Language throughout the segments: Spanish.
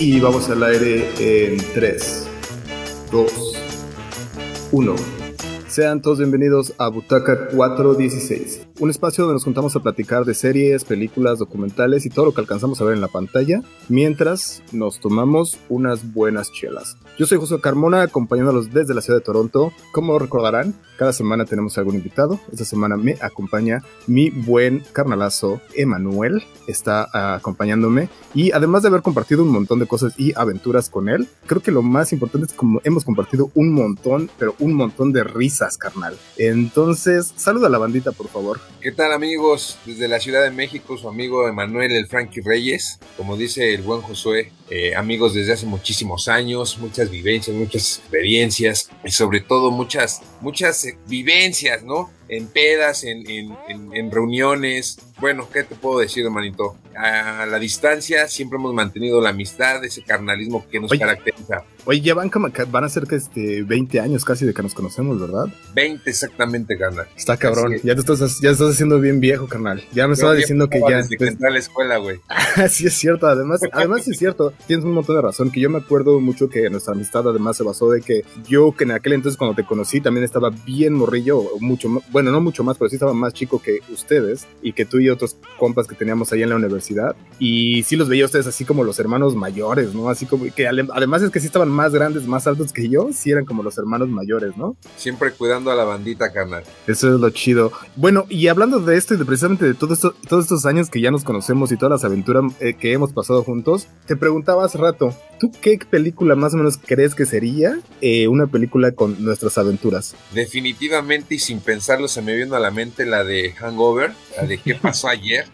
Y vamos al aire en 3, 2, 1. Sean todos bienvenidos a Butaca 416, un espacio donde nos juntamos a platicar de series, películas, documentales y todo lo que alcanzamos a ver en la pantalla, mientras nos tomamos unas buenas chelas. Yo soy José Carmona, acompañándolos desde la ciudad de Toronto. Como recordarán, cada semana tenemos algún invitado. Esta semana me acompaña mi buen carnalazo Emanuel, está ah, acompañándome. Y además de haber compartido un montón de cosas y aventuras con él, creo que lo más importante es como hemos compartido un montón, pero un montón de risas, carnal. Entonces, saluda a la bandita, por favor. ¿Qué tal amigos? Desde la Ciudad de México, su amigo Emanuel el Frankie Reyes, como dice el buen Josué, eh, amigos desde hace muchísimos años, muchas vivencias, muchas experiencias y sobre todo muchas, muchas eh, vivencias, ¿no? En pedas, en, en, en reuniones, bueno, ¿qué te puedo decir, hermanito? A la distancia siempre hemos mantenido la amistad, ese carnalismo que nos caracteriza. Oye, ya van, van a ser que este 20 años casi de que nos conocemos, ¿verdad? 20 exactamente, carnal. Está cabrón. Ya te estás, ya estás haciendo bien viejo, carnal. Ya me estaba diciendo que ya. Desde que entré a la escuela, güey. sí, es cierto. Además, además es cierto. Tienes un montón de razón. Que yo me acuerdo mucho que nuestra amistad además se basó de que yo, que en aquel entonces cuando te conocí, también estaba bien morrillo, mucho bueno, no mucho más, pero sí estaba más chico que ustedes y que tú y otros compas que teníamos ahí en la universidad. Y sí los veía ustedes así como los hermanos mayores, ¿no? Así como que además es que sí estaban más grandes, más altos que yo, sí eran como los hermanos mayores, ¿no? Siempre cuidando a la bandita, carnal. Eso es lo chido. Bueno, y hablando de esto y de precisamente de todo esto, todos estos años que ya nos conocemos y todas las aventuras eh, que hemos pasado juntos, te preguntaba hace rato, ¿tú qué película más o menos crees que sería eh, una película con nuestras aventuras? Definitivamente y sin pensarlo se me vino a la mente la de Hangover, la de qué pasó ayer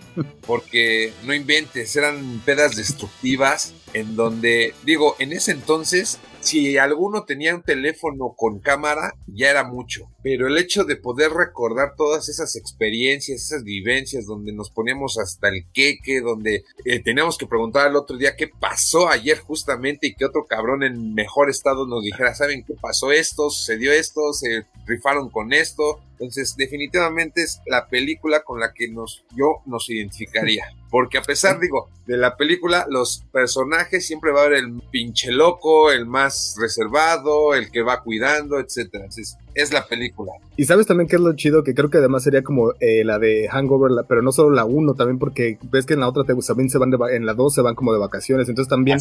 porque no inventes, eran pedas destructivas en donde, digo, en ese entonces si alguno tenía un teléfono con cámara, ya era mucho. Pero el hecho de poder recordar todas esas experiencias, esas vivencias, donde nos poníamos hasta el queque, donde eh, teníamos que preguntar al otro día qué pasó ayer justamente y que otro cabrón en mejor estado nos dijera, ¿saben qué pasó esto? ¿Sucedió esto? ¿Se rifaron con esto? Entonces, definitivamente es la película con la que nos, yo nos identificaría. Porque a pesar, digo, de la película, los personajes siempre va a haber el pinche loco, el más reservado, el que va cuidando, etcétera. Entonces, es la película. Y sabes también qué es lo chido, que creo que además sería como eh, la de Hangover, pero no solo la 1, también porque ves que en la otra también se van de, en la 2 se van como de vacaciones, entonces también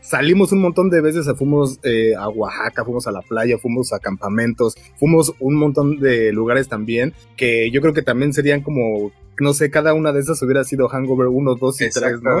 salimos un montón de veces, fuimos eh, a Oaxaca, fuimos a la playa, fuimos a campamentos, fuimos un montón de lugares también, que yo creo que también serían como no sé, cada una de esas hubiera sido Hangover 1, 2 y 3, ¿no?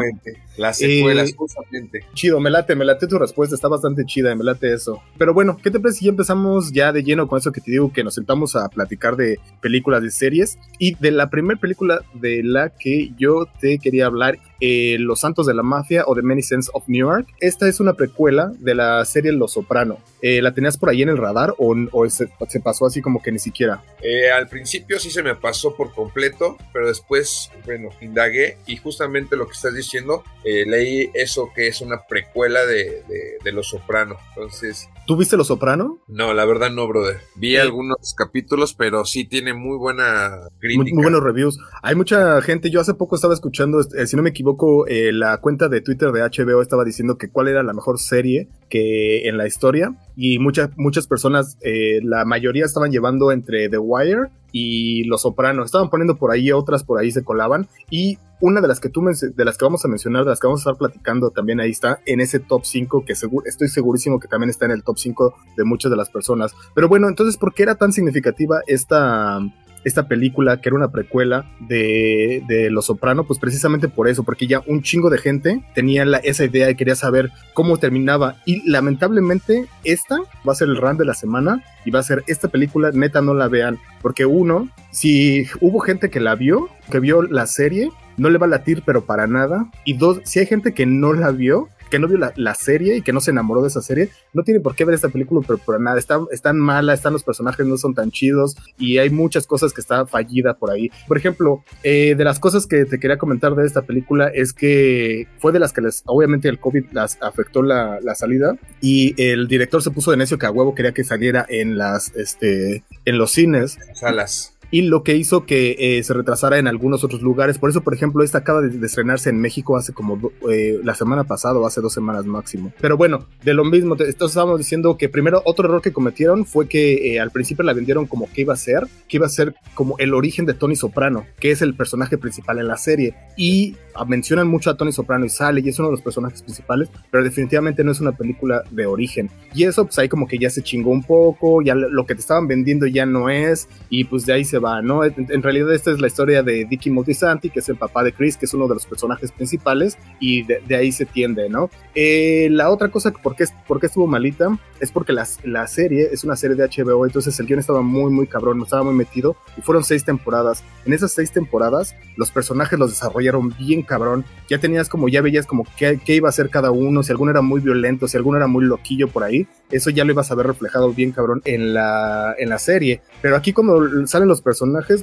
Las secuelas, justamente. Chido, me late, me late tu respuesta, está bastante chida, me late eso. Pero bueno, ¿qué te parece si ya empezamos ya de lleno con eso que te digo, que nos sentamos a platicar de películas, de series? Y de la primera película de la que yo te quería hablar eh, Los Santos de la Mafia o The Many Sense of New York. Esta es una precuela de la serie Los Soprano. Eh, ¿La tenías por ahí en el radar o, se, pasó así como que ni siquiera? Eh, al principio sí se me pasó por completo, pero después, bueno, indagué y justamente lo que estás diciendo, leí eso que es una precuela de, de, Los Soprano. Entonces... ¿Tú viste Los Soprano? No, la verdad no, brother. Vi algunos capítulos, pero sí tiene muy buena crítica. Muy, muy, buenos reviews. Hay mucha gente, yo hace poco estaba escuchando, si no me equivoco, eh, la cuenta de Twitter de HBO estaba diciendo que cuál era la mejor serie que en la historia y muchas muchas personas, eh, la mayoría estaban llevando entre The Wire y Los Sopranos, estaban poniendo por ahí otras por ahí se colaban y una de las que tú de las que vamos a mencionar, de las que vamos a estar platicando también ahí está en ese top 5 que estoy segurísimo que también está en el top 5 de muchas de las personas. Pero bueno, entonces ¿por qué era tan significativa esta esta película que era una precuela de, de Los Soprano, pues precisamente por eso, porque ya un chingo de gente tenía la, esa idea y quería saber cómo terminaba. Y lamentablemente esta va a ser el run de la semana y va a ser esta película, neta no la vean, porque uno, si hubo gente que la vio, que vio la serie, no le va a latir, pero para nada. Y dos, si hay gente que no la vio, que no vio la, serie y que no se enamoró de esa serie, no tiene por qué ver esta película, pero por nada, está, están mala, están los personajes no son tan chidos y hay muchas cosas que está fallida por ahí. Por ejemplo, eh, de las cosas que te quería comentar de esta película es que fue de las que les, obviamente el COVID las afectó la, salida y el director se puso de necio que a huevo quería que saliera en las, este, en los cines. Salas y lo que hizo que eh, se retrasara en algunos otros lugares. Por eso, por ejemplo, esta acaba de, estrenarse en México hace como eh, la semana pasada o hace dos semanas máximo. Pero bueno, de lo mismo, entonces estábamos diciendo que primero otro error que cometieron fue que al principio la vendieron como que iba a ser, que iba a ser como el origen de Tony Soprano, que es el personaje principal en la serie. Y mencionan mucho a Tony Soprano y sale y es uno de los personajes principales, pero definitivamente no es una película de origen. Y eso pues ahí como que ya se chingó un poco, ya lo que te estaban vendiendo ya no es y pues de ahí se va, ¿no? En, realidad esta es la historia de Dicky Multisanti, que es el papá de Chris, que es uno de los personajes principales y de, ahí se tiende, ¿no? Eh, la otra cosa, ¿por qué, por qué estuvo malita? Es porque la, la serie es una serie de HBO, entonces el guion estaba muy, muy cabrón, estaba muy metido y fueron seis temporadas. En esas seis temporadas los personajes los desarrollaron bien cabrón. Ya tenías como, ya veías como qué, iba a ser cada uno, si alguno era muy violento, si alguno era muy loquillo por ahí. Eso ya lo ibas a ver reflejado bien cabrón en la, en la serie. Pero aquí cuando salen los personajes,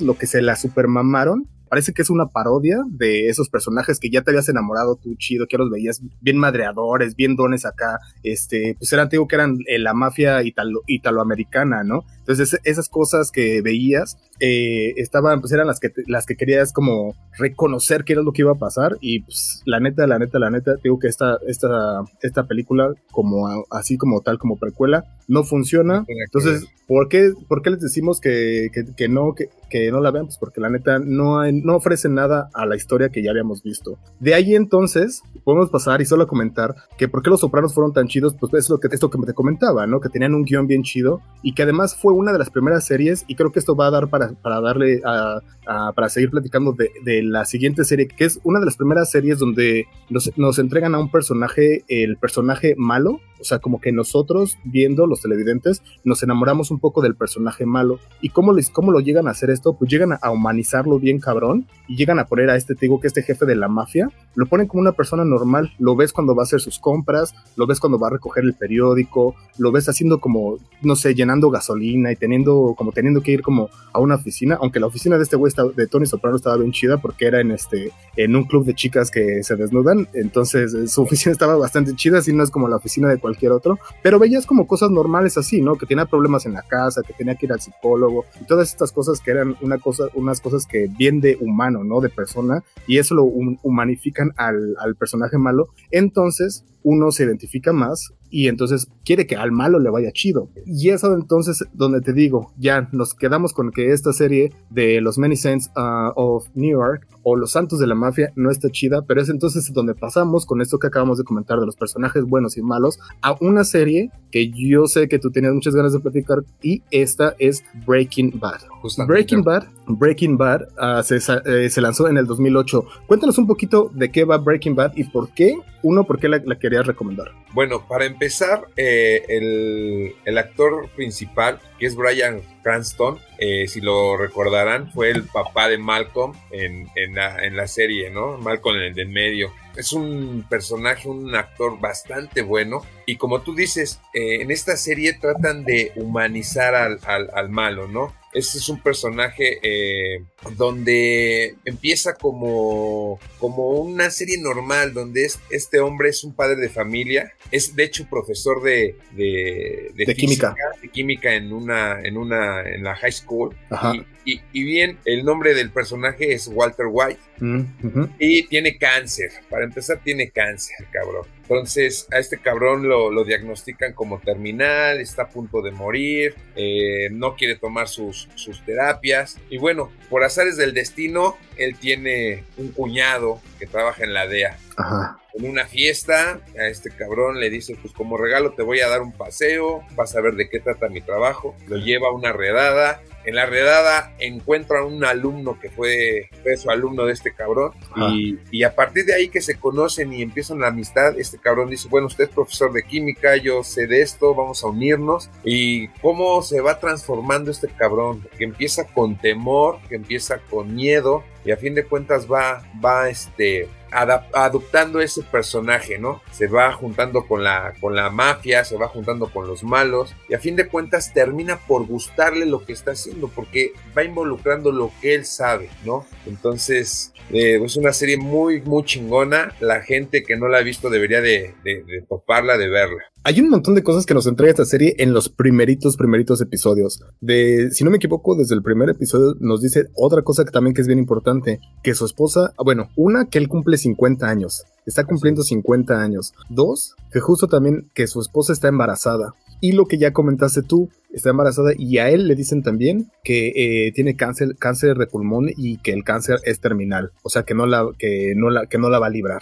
lo que se la supermamaron parece que es una parodia de esos personajes que ya te habías enamorado tú chido, que los veías bien madreadores, bien dones acá, este, pues eran, digo que eran eh, la mafia italo, italoamericana, ¿no? Entonces esas cosas que veías eh, estaban, pues eran las que, las que querías como reconocer qué era lo que iba a pasar y pues la neta, la neta, la neta, digo que esta, esta, esta película como así como tal, como precuela, no funciona. Entonces, ¿por qué, por qué les decimos que, que, que no, que, que no la vean? Pues porque la neta no hay no ofrece nada a la historia que ya habíamos visto. De ahí entonces podemos pasar y solo comentar que por qué los sopranos fueron tan chidos, pues es lo que, esto que te comentaba, ¿no? Que tenían un guion bien chido y que además fue una de las primeras series y creo que esto va a dar para, para darle a, para seguir platicando de, de, la siguiente serie, que es una de las primeras series donde nos, nos entregan a un personaje, el personaje malo, o sea, como que nosotros, viendo los televidentes, nos enamoramos un poco del personaje malo. ¿Y cómo, les, cómo lo llegan a hacer esto? Pues llegan a, humanizarlo bien cabrón y llegan a poner a este, te digo que este jefe de la mafia, lo ponen como una persona normal. Lo ves cuando va a hacer sus compras, lo ves cuando va a recoger el periódico, lo ves haciendo como, no sé, llenando gasolina y teniendo, como teniendo que ir como a una oficina, aunque la oficina de este güey de Tony Soprano estaba bien chida porque era en este, en un club de chicas que se desnudan, entonces eh, su oficina estaba bastante chida, así no es como la oficina de cualquier otro, pero veías como cosas normales así, ¿no? Que tenía problemas en la casa, que tenía que ir al psicólogo y todas estas cosas que eran una cosa, unas cosas que bien de humano, ¿no? De persona y eso lo humanifican al, al personaje malo. Entonces, uno se identifica más y entonces quiere que al malo le vaya chido. Y eso entonces donde te digo, ya nos quedamos con que esta serie de los Many Saints uh, of New York o los Santos de la Mafia no está chida, pero es entonces donde pasamos con esto que acabamos de comentar de los personajes buenos y malos a una serie que yo sé que tú tenías muchas ganas de platicar y esta es Breaking Bad. Breaking Bad, Breaking Bad uh, se, eh, se, lanzó en el 2008. Cuéntanos un poquito de qué va Breaking Bad y por qué, uno, por qué la, la recomendar. Bueno, para empezar, eh, el, actor principal, que es Brian Cranston, eh, si lo recordarán, fue el papá de Malcolm en, la, serie, ¿no? Malcolm en el de medio. Es un personaje, un actor bastante bueno. Y como tú dices, eh, en esta serie tratan de humanizar al, al malo, ¿no? Este es un personaje eh, donde empieza como, como una serie normal, donde este hombre es un padre de familia, es de hecho profesor de, de, química, de química en una, en una, en la high school. Y, y, bien, el nombre del personaje es Walter White. Mm, y tiene cáncer. Para empezar, tiene cáncer, cabrón. Entonces, a este cabrón lo, diagnostican como terminal, está a punto de morir, eh, no quiere tomar sus, sus terapias. Y bueno, por azares del destino, él tiene un cuñado que trabaja en la DEA. Ajá. En una fiesta, a este cabrón le dice, pues como regalo te voy a dar un paseo, vas a ver de qué trata mi trabajo. Lo lleva a una redada, en la redada encuentra a un alumno que fue, su alumno de este cabrón. Y, y, a partir de ahí que se conocen y empiezan la amistad, este cabrón dice, bueno, usted es profesor de química, yo sé de esto, vamos a unirnos y cómo se va transformando este cabrón, que empieza con temor, que empieza con miedo y a fin de cuentas va, va este, adoptando ese personaje, ¿no? Se va juntando con la, con la mafia, se va juntando con los malos y a fin de cuentas termina por gustarle lo que está haciendo porque va involucrando lo que él sabe, ¿no? Entonces eh, es una serie muy, muy chingona. La gente que no la ha visto debería de, de, de toparla, de verla. Hay un montón de cosas que nos entrega esta serie en los primeritos, primeritos episodios. De, si no me equivoco, desde el primer episodio nos dice otra cosa que también que es bien importante, que su esposa, ah, bueno, una, que él cumple 50 años, está cumpliendo 50 años. Dos, que justo también que su esposa está embarazada. Y lo que ya comentaste tú, está embarazada y a él le dicen también que eh, tiene cáncer, cáncer de pulmón y que el cáncer es terminal, o sea que no la, que no la, que no la va a librar.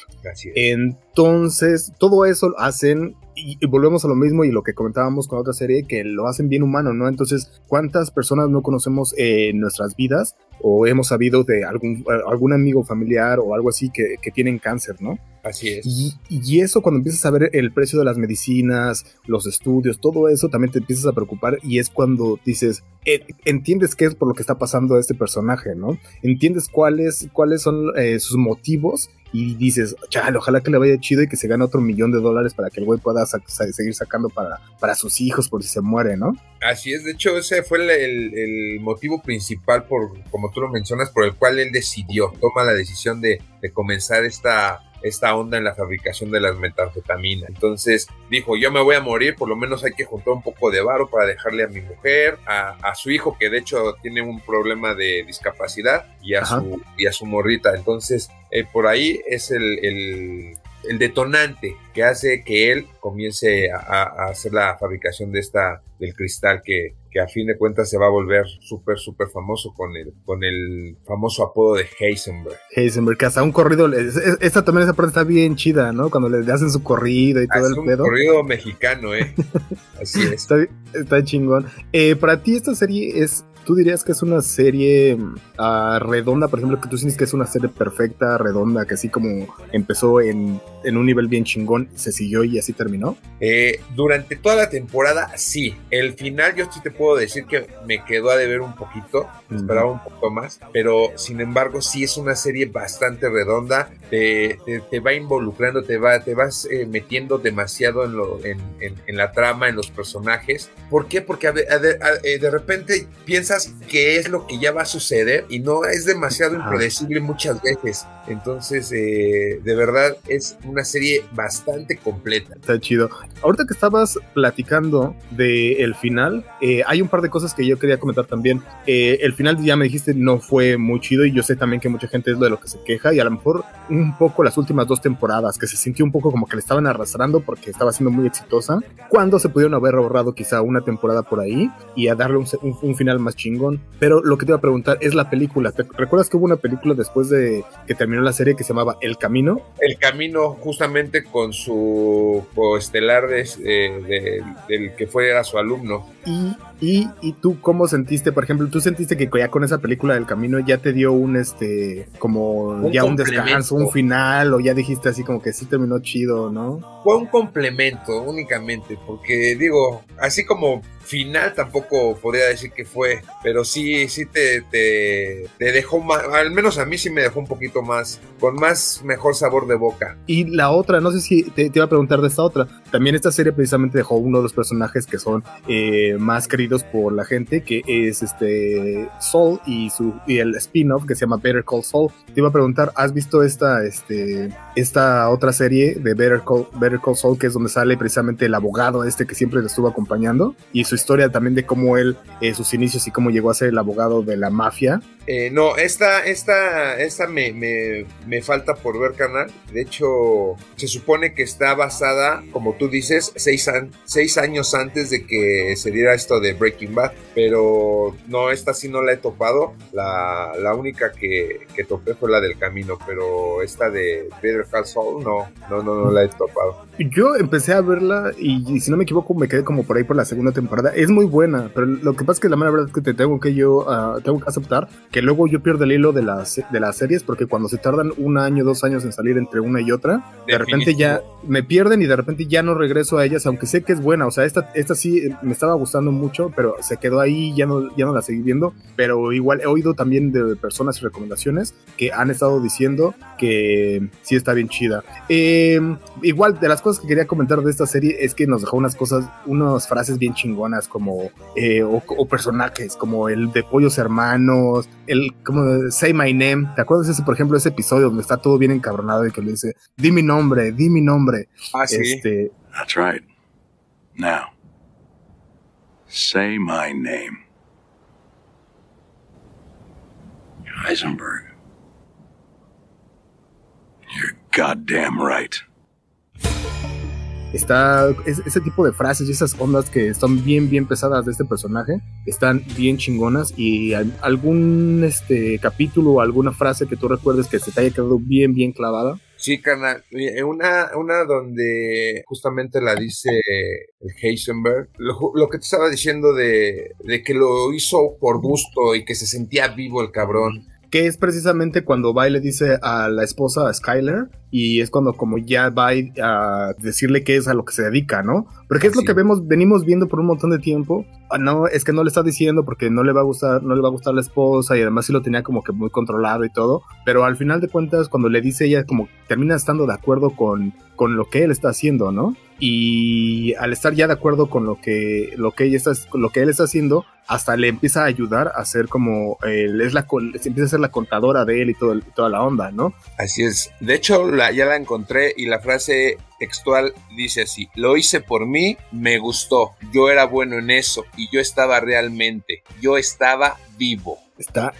Entonces, todo eso hacen y, volvemos a lo mismo y lo que comentábamos con otra serie, que lo hacen bien humano, ¿no? Entonces, ¿cuántas personas no conocemos en nuestras vidas o hemos sabido de algún, algún amigo familiar o algo así que, que tienen cáncer, ¿no? Así es. Y, eso cuando empiezas a ver el precio de las medicinas, los estudios, todo eso también te empiezas a preocupar y es cuando dices, eh, entiendes qué es por lo que está pasando a este personaje, ¿no? Entiendes cuáles, cuáles son eh, sus motivos y dices, chale, ojalá que le vaya chido y que se gane otro millón de dólares para que el güey pueda seguir sacando para, para sus hijos por si se muere, ¿no? Así es, de hecho ese fue el, el, motivo principal por, como tú lo mencionas, por el cual él decidió, toma la decisión de, de comenzar esta esta onda en la fabricación de las metanfetaminas. Entonces dijo, yo me voy a morir, por lo menos hay que juntar un poco de varo para dejarle a mi mujer, a, su hijo que de hecho tiene un problema de discapacidad y a, su, y a su morrita. Entonces eh, por ahí es el el detonante que hace que él comience a, hacer la fabricación de esta del cristal que, que, a fin de cuentas se va a volver súper súper famoso con el con el famoso apodo de Heisenberg. Heisenberg, que hasta un corrido, esta también esa parte está bien chida, ¿no? Cuando le hacen su corrido y todo el un corrido mexicano, eh. Así es. Está, chingón. Eh, para ti esta serie es ¿Tú dirías que es una serie uh, redonda, por ejemplo, que tú sientes que es una serie perfecta, redonda, que así como empezó en, en un nivel bien chingón, se siguió y así terminó? Eh, durante toda la temporada, sí. El final, yo sí te puedo decir que me quedó a deber un poquito, esperaba un poco más, pero sin embargo, sí es una serie bastante redonda, te, te, va involucrando, te, va, te vas eh, metiendo demasiado en, lo, en, en, la trama, en los personajes. ¿Por qué? Porque eh, de repente piensas que es lo que ya va a suceder y no es demasiado impredecible muchas veces. Entonces, eh, de verdad, es una serie bastante completa. Está chido. Ahorita que estabas platicando del el final, eh, hay un par de cosas que yo quería comentar también. Eh, el final ya me dijiste no fue muy chido y yo sé también que mucha gente es de lo que se queja y a lo mejor un poco las últimas dos temporadas que se sintió un poco como que le estaban arrastrando porque estaba siendo muy exitosa. Cuando se pudieron haber ahorrado quizá una temporada por ahí y a darle un, un final más chingón. Pero lo que te iba a preguntar es la película. ¿Te recuerdas que hubo una película después de que terminó la serie que se llamaba El Camino? El Camino, justamente con su coestelar de, del que fue a su alumno. Y, y, y, tú cómo sentiste, por ejemplo, tú sentiste que ya con esa película del camino ya te dio un este como ya un descanso, un final, o ya dijiste así como que sí terminó chido, ¿no? Fue un complemento únicamente, porque digo, así como final tampoco podría decir que fue, pero sí, sí te, te, dejó más, al menos a mí sí me dejó un poquito más, con más mejor sabor de boca. Y la otra, no sé si te, iba a preguntar de esta otra, también esta serie precisamente dejó uno de los personajes que son eh, más queridos por la gente, que es este Soul y, su, y el spin-off que se llama Better Call Saul. Te iba a preguntar, ¿has visto esta, este, esta otra serie de Better Call, Better Call Saul, que es donde sale precisamente el abogado este que siempre le estuvo acompañando? Y su historia también de cómo él, eh, sus inicios y cómo llegó a ser el abogado de la mafia. Eh, no, esta, esta, esta me, me, me, falta por ver, canal. De hecho, se supone que está basada, como tú dices, seis, seis años antes de que se diera esto de Breaking Bad. Pero no, esta sí no la he topado. La, la única que, que, topé fue la del camino, pero esta de Better Call Saul no, no, no, no la he topado. Yo empecé a verla y, si no me equivoco me quedé como por ahí por la segunda temporada. Es muy buena, pero lo que pasa es que la mala verdad es que te tengo que yo uh, tengo que aceptar que luego yo pierdo el hilo de las, de las series porque cuando se tardan un año, dos años en salir entre una y otra, de repente ya me pierden y de repente ya no regreso a ellas, aunque sé que es buena. O sea, esta, esta sí me estaba gustando mucho, pero se quedó ahí, ya no, ya no la seguí viendo. Pero igual he oído también de personas y recomendaciones que han estado diciendo que sí está bien chida. Eh, igual de las cosas que quería comentar de esta serie es que nos dejó unas cosas, unas frases bien chingonas como, eh, o, personajes como el de Pollos Hermanos, el como Say My Name. ¿Te acuerdas ese, por ejemplo, ese episodio donde está todo bien encabronado y que le dice, di mi nombre, di mi nombre? Ah, sí. Este, That's right. Now, say my name. Heisenberg. You're goddamn right. Está ese tipo de frases y esas ondas que están bien, bien pesadas de este personaje, están bien chingonas y algún este capítulo o alguna frase que tú recuerdes que se te haya quedado bien, bien clavada. Sí, carnal. Una, una donde justamente la dice el Heisenberg. Lo, que te estaba diciendo de, de, que lo hizo por gusto y que se sentía vivo el cabrón que es precisamente cuando va y le dice a la esposa, a Skyler, y es cuando como ya va a decirle qué es a lo que se dedica, ¿no? Porque es lo que vemos, venimos viendo por un montón de tiempo. Ah, no, es que no le está diciendo porque no le va a gustar, no le va a gustar la esposa y además sí lo tenía como que muy controlado y todo. Pero al final de cuentas, cuando le dice ella, como termina estando de acuerdo con, con lo que él está haciendo, ¿no? Y al estar ya de acuerdo con lo que, lo que ella está, lo que él está haciendo, hasta le empieza a ayudar a ser como, él es la, empieza a ser la contadora de él y todo, toda la onda, ¿no? Así es. De hecho, la, ya la encontré y la frase textual dice así, lo hice por mí, me gustó, yo era bueno en eso y yo estaba realmente, yo estaba vivo. Está,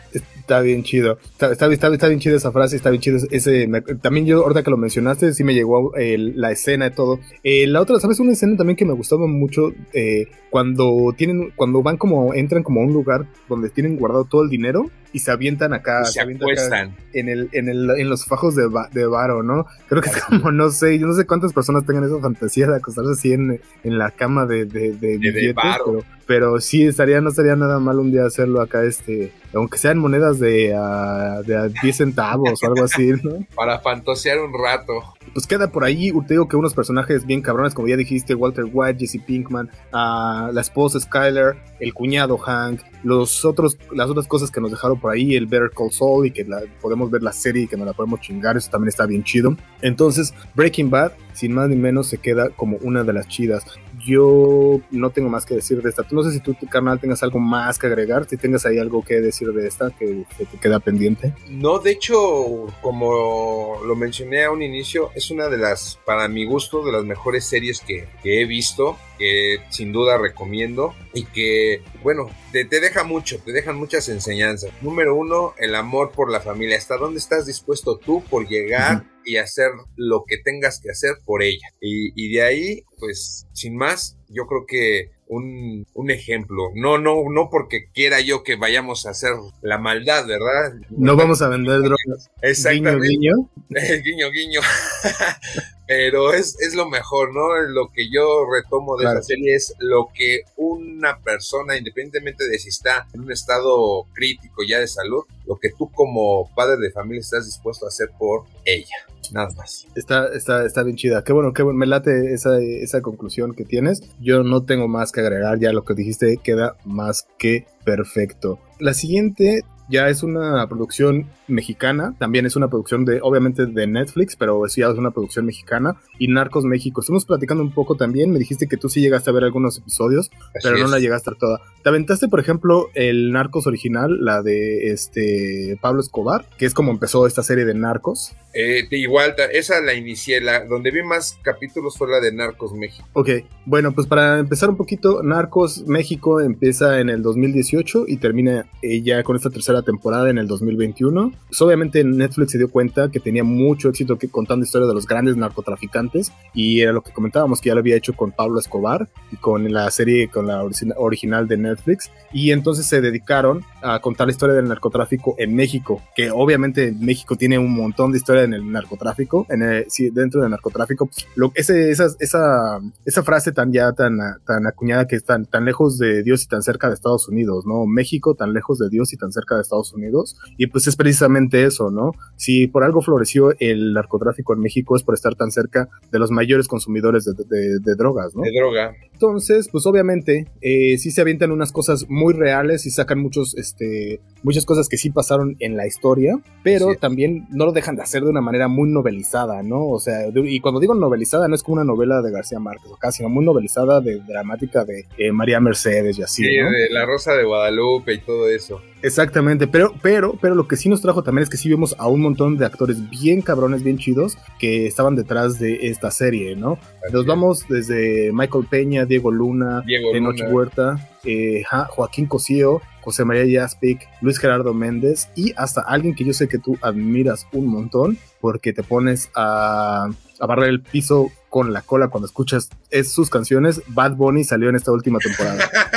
está bien chido. Está, está, está, bien chido esa frase, está bien chido ese. también yo, ahorita que lo mencionaste, sí me llegó la escena y todo. Eh, la otra, ¿sabes? Una escena también que me gustaba mucho eh, cuando tienen, cuando van como, entran como a un lugar donde tienen guardado todo el dinero y se avientan acá, se, acuestan en el, en el, en los fajos de, de varo, ¿no? Creo que es como, no sé, yo no sé cuántas personas tengan esa fantasía de acostarse así en, en la cama de, de, de, billetes, pero, pero, sí estaría, no estaría nada mal un día hacerlo acá, este, aunque sean monedas de, a, de a 10 centavos o algo así, ¿no? Para fantasear un rato. Pues queda por ahí, te digo que unos personajes bien cabrones, como ya dijiste, Walter White, Jesse Pinkman, a la esposa Skyler, el cuñado Hank, los otros, las otras cosas que nos dejaron por ahí, el Better Call Saul y que la, podemos ver la serie y que nos la podemos chingar, eso también está bien chido. Entonces, Breaking Bad, sin más ni menos, se queda como una de las chidas. Yo no tengo más que decir de esta. No sé si tú, carnal, tengas algo más que agregar, si tengas ahí algo que decir de esta que, que te queda pendiente. No, de hecho, como lo mencioné a un inicio, es una de las, para mi gusto, de las mejores series que, que he visto que sin duda recomiendo y que, bueno, te, te, deja mucho, te dejan muchas enseñanzas. Número uno, el amor por la familia. ¿Hasta dónde estás dispuesto tú por llegar y hacer lo que tengas que hacer por ella? Y, y de ahí, pues, sin más, yo creo que un, un, ejemplo. No, no, no porque quiera yo que vayamos a hacer la maldad, ¿verdad? No vamos a vender drogas. Exactamente. Guiño, guiño. guiño, guiño. Pero es, es, lo mejor, ¿no? Lo que yo retomo de la serie es lo que una persona, independientemente de si está en un estado crítico ya de salud, lo que tú como padre de familia estás dispuesto a hacer por ella. Nada más. Está, está, está bien chida. Qué bueno, qué bueno. Me late esa, esa conclusión que tienes. Yo no tengo más que agregar. Ya lo que dijiste queda más que perfecto. La siguiente ya es una producción mexicana, también es una producción de, obviamente, de Netflix, pero sí ya es una producción mexicana, y Narcos México. Estuvimos platicando un poco también, me dijiste que tú sí llegaste a ver algunos episodios, pero no la llegaste a toda. ¿Te aventaste, por ejemplo, el Narcos original, la de este Pablo Escobar, que es como empezó esta serie de Narcos? Eh, igual, esa la inicié, la, donde vi más capítulos fue la de Narcos México. Ok, bueno, pues para empezar un poquito, Narcos México empieza en el 2018 y termina eh, ya con esta tercera temporada en el 2021. Pues obviamente Netflix se dio cuenta que tenía mucho éxito que, contando historias de los grandes narcotraficantes y era lo que comentábamos que ya lo había hecho con Pablo Escobar y con la serie, con la original de Netflix y entonces se dedicaron a contar la historia del narcotráfico en México, que obviamente México tiene un montón de historia en el narcotráfico, en el, sí, dentro del narcotráfico, lo, ese, esa, esa, esa frase tan ya tan, tan acuñada que es tan, tan lejos de Dios y tan cerca de Estados Unidos, ¿no? México tan lejos de Dios y tan cerca de Estados Unidos, y pues es precisamente eso, ¿no? Si por algo floreció el narcotráfico en México es por estar tan cerca de los mayores consumidores de, de, drogas, ¿no? De droga. Entonces, pues obviamente, eh, sí se avientan unas cosas muy reales y sacan muchos, este, muchas cosas que sí pasaron en la historia, pero también no lo dejan de hacer de una manera muy novelizada, ¿no? O sea, y cuando digo novelizada no es como una novela de García Márquez o casi, sino muy novelizada de dramática de eh, María Mercedes y así. Sí, de La Rosa de Guadalupe y todo eso. Exactamente, pero, pero, pero lo que sí nos trajo también es que sí vimos a un montón de actores bien cabrones, bien chidos, que estaban detrás de esta serie, ¿no? Nos vamos desde Michael Peña, Diego Luna, Diego Tenoch Luna. Huerta, eh, Joaquín Cosío, José María Jaspic, Luis Gerardo Méndez y hasta alguien que yo sé que tú admiras un montón porque te pones a, a barrer el piso con la cola cuando escuchas es sus canciones. Bad Bunny salió en esta última temporada.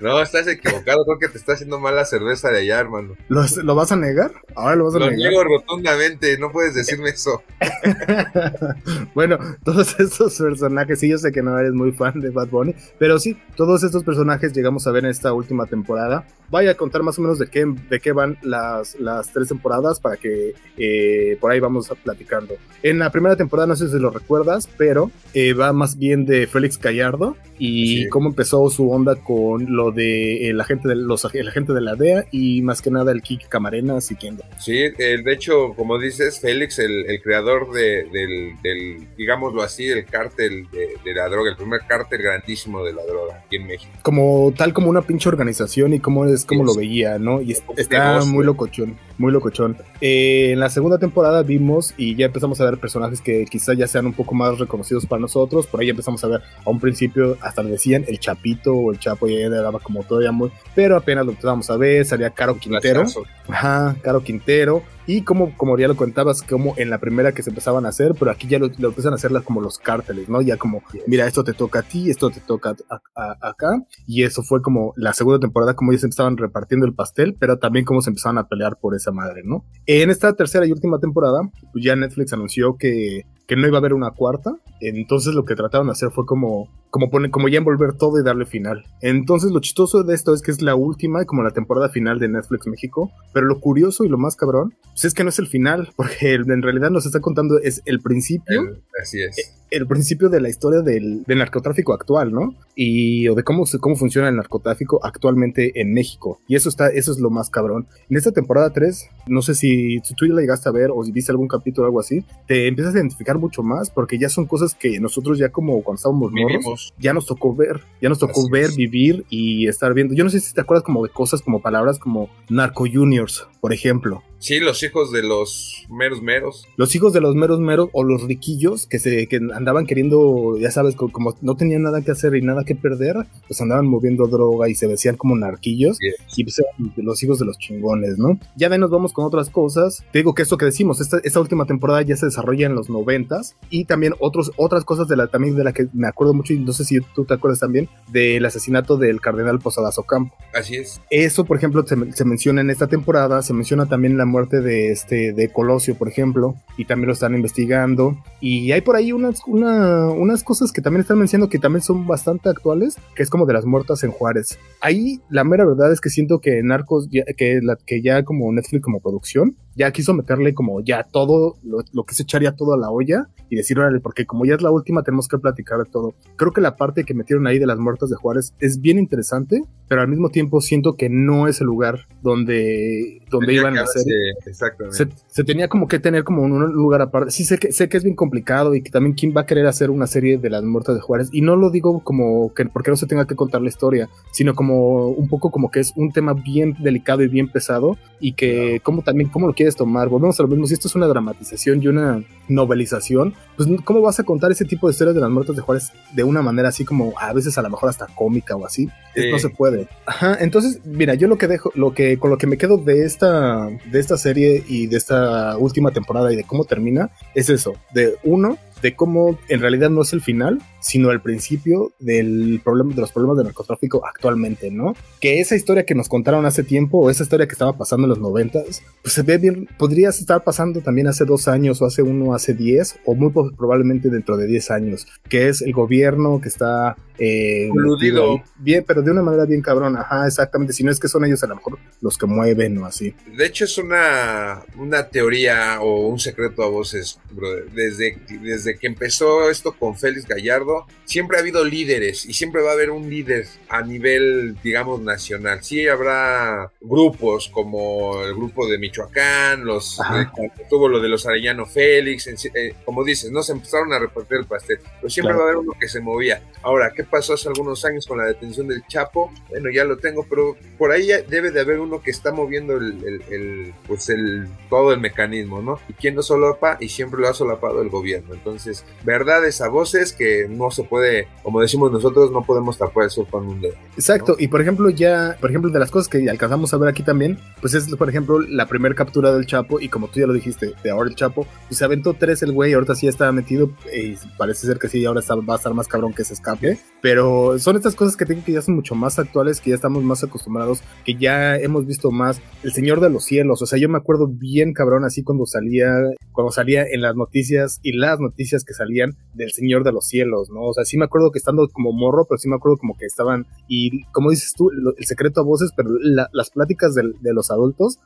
No, estás equivocado. Creo que te está haciendo mal la cerveza de allá, hermano. ¿Lo, lo vas a negar? Ahora lo vas a Lo negar. niego rotundamente. No puedes decirme eso. bueno, todos estos personajes, sí, yo sé que no eres muy fan de Bad Bunny, pero sí, todos estos personajes llegamos a ver en esta última temporada. Voy a contar más o menos de qué, de qué van las, las tres temporadas para que eh, por ahí vamos platicando. En la primera temporada, no sé si lo recuerdas, pero eh, va más bien de Félix Gallardo y Sí. cómo empezó su onda con lo de el agente de, los, el agente de la DEA y más que nada el Kiki Camarena siguiendo. Sí, eh, de hecho, como dices, Félix, el, el creador de- del, del, digámoslo así, del cártel de, de la droga, el primer cártel grandísimo de la droga aquí en México. como tal como una pinche organización y cómo es como Sí, lo veía, ¿no? Y es- está negocio. muy locochón, muy locochón. Eh, en la segunda temporada vimos y ya empezamos a ver personajes que quizá ya sean un poco más reconocidos para nosotros. Por ahí empezamos a ver a un principio hasta le decían el Chapito o el Chapo y ya daba como todavía muy, pero apenas lo empezamos a ver, salía Caro Quintero. Ajá, Caro Quintero. Y como, como ya lo contabas, como en la primera que se empezaban a hacer, pero aquí ya lo, lo empiezan a hacer las- como los cárteles, ¿no? Ya como, mira, esto te toca a ti, esto te toca a- a- acá. Y eso fue como la segunda temporada, como ya se empezaban repartiendo el pastel, pero también como se empezaban a pelear por esa madre, ¿no? En esta tercera y última temporada, pues ya Netflix anunció que, que no iba a haber una cuarta. Entonces lo que trataron de hacer fue como, como, poner, como ya envolver todo y darle final. Entonces lo chistoso de esto es que es la última, como la temporada final de Netflix México. Pero lo curioso y lo más cabrón, pues es que no es el final, porque en realidad nos está contando es el principio El- así es. El principio de la historia del, del narcotráfico actual, ¿no? Y o de cómo, cómo funciona el narcotráfico actualmente en México. Y eso está, eso es lo más cabrón. En esta temporada 3, no sé si, si tú ya la llegaste a ver o si viste algún capítulo o algo así, te empiezas a identificar mucho más porque ya son cosas que nosotros ya como cuando estábamos morros, ya nos tocó ver, ya nos tocó Así ver, es. vivir y estar viendo. Yo no sé si te acuerdas como de cosas como palabras como narco juniors, por ejemplo. Sí, los hijos de los meros meros. Los hijos de los meros meros o los riquillos que se que andaban queriendo, ya sabes, co- como no tenían nada que hacer y nada que perder, pues andaban moviendo droga y se decían como narquillos y pues eran los hijos de los chingones, ¿no? Ya de ahí nos vamos con otras cosas. Te digo que esto que decimos, esta, esta última temporada ya se desarrolla en los noventas y también otros, otras cosas de la también de la que me acuerdo mucho y no sé si tú te acuerdas también del asesinato del cardenal Posadas Ocampo. Así es. Eso, por ejemplo, se, se menciona en esta temporada, se menciona también la muerte de este de Colosio, por ejemplo, y también lo están investigando. Y hay por ahí unas, una- unas cosas que también están mencionando que también son bastante actuales, que es como de las muertas en Juárez. Ahí la mera verdad es que siento que Narcos, ya- que, la, que ya como Netflix como producción, ya quiso meterle como ya todo, lo, lo que se echaría todo a la olla y decir, órale, porque como ya es la última, tenemos que platicar de todo. Creo que la parte que metieron ahí de las muertas de Juárez es bien interesante, pero al mismo tiempo siento que no es el lugar donde, donde Tenía iban a hacer. Exactamente. Se, se tenía como que tener como un, un lugar aparte. Sí, sé que, sé que es bien complicado y que también quién va a querer hacer una serie de las muertas de Juárez. Y no lo digo como que porque no se tenga que contar la historia, sino como un poco como que es un tema bien delicado y bien pesado y que como también cómo lo quieres tomar. Volvemos a lo mismo, si esto es una dramatización y una novelización, pues cómo vas a contar ese tipo de historias de las muertas de Juárez de una manera así como a veces a lo mejor hasta cómica o así. Sí. No se puede. Ajá, entonces, mira, yo lo que dejo, lo que, con lo que me quedo de esta, de esta serie y de esta última temporada y de cómo termina, es eso, de uno, de cómo en realidad no es el final, sino el principio del problema, de los problemas de narcotráfico actualmente, ¿no? Que esa historia que nos contaron hace tiempo, o esa historia que estaba pasando en los noventas, pues se ve bien, podría estar pasando también hace dos años, o hace uno, hace diez, o muy probablemente dentro de diez años, que es el gobierno que está eh. Bien, pero de una manera bien cabrón, ajá, exactamente. Si no es que son ellos a lo mejor los que mueven o así. De hecho, es una, una teoría o un secreto a voces, brother. Desde, desde que empezó esto con Félix Gallardo, siempre ha habido líderes y siempre va a haber un líder a nivel, digamos, nacional. Sí habrá grupos como el grupo de Michoacán, los eh, tuvo lo de los Arellano Félix, en eh, como dices, no se empezaron a repartir el pastel, pero siempre Claro. va a haber uno que se movía. Ahora, ¿qué pasó hace algunos años con la detención del Chapo, bueno, ya lo tengo, pero por ahí debe de haber uno que está moviendo el, pues el, todo el mecanismo, ¿no? Y quien no solapa y siempre lo ha solapado el gobierno. Entonces, verdades a voces que no se puede, como decimos nosotros, no podemos tapar eso con un dedo. Exacto, y por ejemplo, ya, por ejemplo, de las cosas que alcanzamos a ver aquí también, pues es, por ejemplo, la primera captura del Chapo, y como tú ya lo dijiste, de ahora el Chapo, pues se aventó tres el güey, ahorita sí está metido, y parece ser que sí, ahora va a estar más cabrón que se escape, pero son estas cosas que tengo que ya son mucho más actuales, que ya estamos más acostumbrados, que ya hemos visto más El Señor de los Cielos, o sea, yo me acuerdo bien cabrón así cuando salía, cuando salía en las noticias y las noticias que salían del Señor de los Cielos, ¿no? O sea, sí me acuerdo que estando como morro, pero sí me acuerdo como que estaban, y como dices tú, el secreto a voces, pero las pláticas de, los adultos,